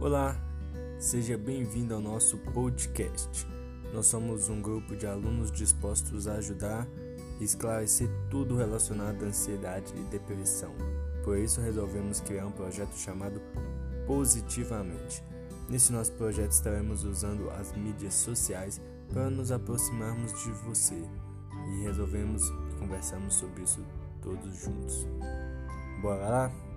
Olá, seja bem-vindo ao nosso podcast. Nós somos um grupo de alunos dispostos a ajudar e esclarecer tudo relacionado à ansiedade e depressão. Por isso, resolvemos criar um projeto chamado Positivamente. Nesse nosso projeto, estaremos usando as mídias sociais para nos aproximarmos de você e resolvemos conversarmos sobre isso todos juntos. Bora lá?